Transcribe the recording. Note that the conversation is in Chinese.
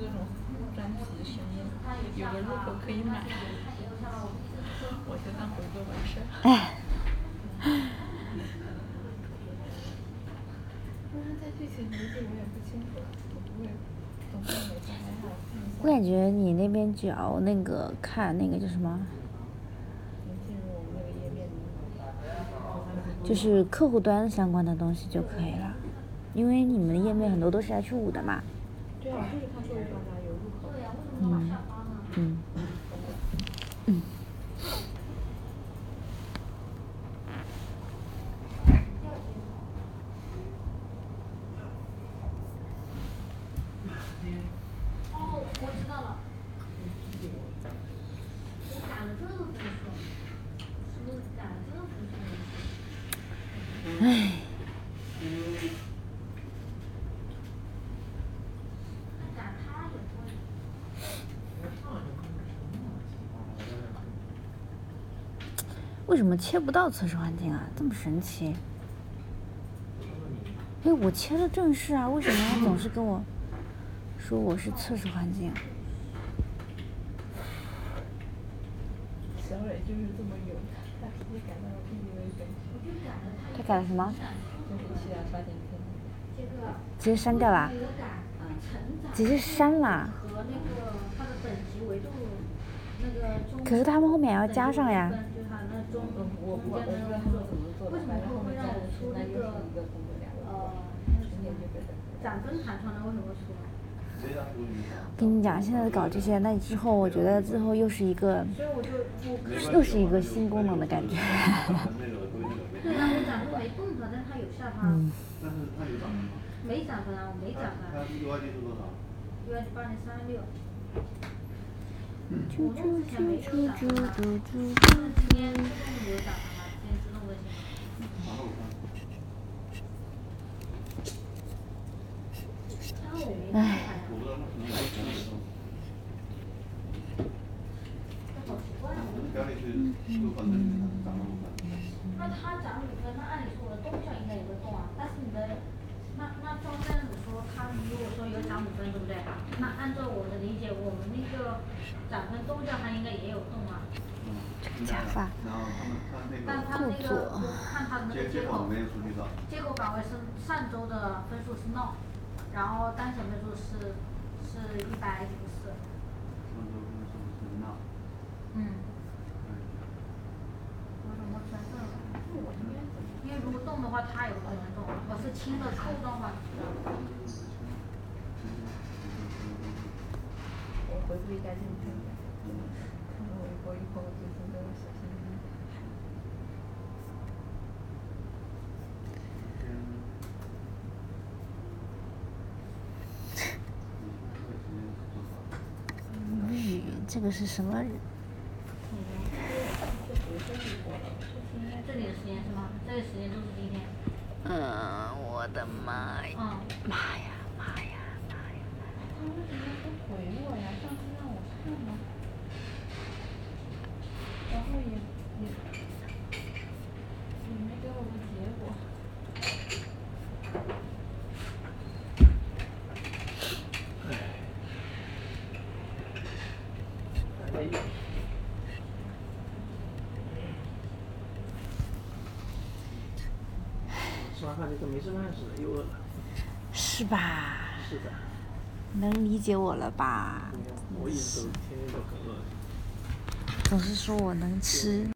各种专辑声音，有个入口可以买，我就当回歌完事儿。哎。但是在具体逻辑我也不清楚，我不会，我感觉你那边只要那个看那个叫什么？就是客户端相关的东西就可以了，因为你们的页面很多都是 H 五的嘛。对啊，就是看客户端的有入口。嗯。嗯。哦，我知道了。我打了这个分数，是不是打了这个分数？唉。那打他也会。为什么切不到测试环境啊？这么神奇？哎，我切的正式啊，为什么他总是跟我说我是测试环境？小蕊就是这么勇敢，他改了。什么？直接删掉啦？直接删啦？可是他们后面要加上呀。我我我不知道他们怎么做的，反正后面加的是那个工作量。涨分弹出来为什么出？跟你讲，现在搞这些，那之后我觉得最后又是一个，又是一个新功能的感觉。对，然后涨分没动它，但它有下发。嗯。但是它有涨分吗？没涨分啊，我没涨分。它 UID 是多少？UID 八点三六。猪猪猪猪猪猪猪。今天自动有涨分吗？今天自动更新。然后我看。唉。我不知道它可能有涨没涨。标里去有可能涨了五分。那他涨五分，那按理说我的动效应该也会动啊，但是你的，那那照这样子说，他如果说有涨五分，对不对？那按，我们那个涨分动效它应该也有动啊。加法。然后他们他那个。但它那个看它的那个接口，没有数据的。接口岗位是上周的分数是 no，然后当前分数是是一百九十四。上周分数是 no。嗯。因为如果动的话，它也不可能动，我是轻的扣的话。我回复一下竞品。看到微博以后，最近都要小心一点。嗯，这个是什么？这里的时间是吗？这里时间都是今天。嗯，我的妈呀！妈呀回我呀？上次让我看了，然后也也也没给我个结果。吃完饭就跟没吃饭似的，又饿了。是吧？是的。能理解我了吧？总是说我能吃。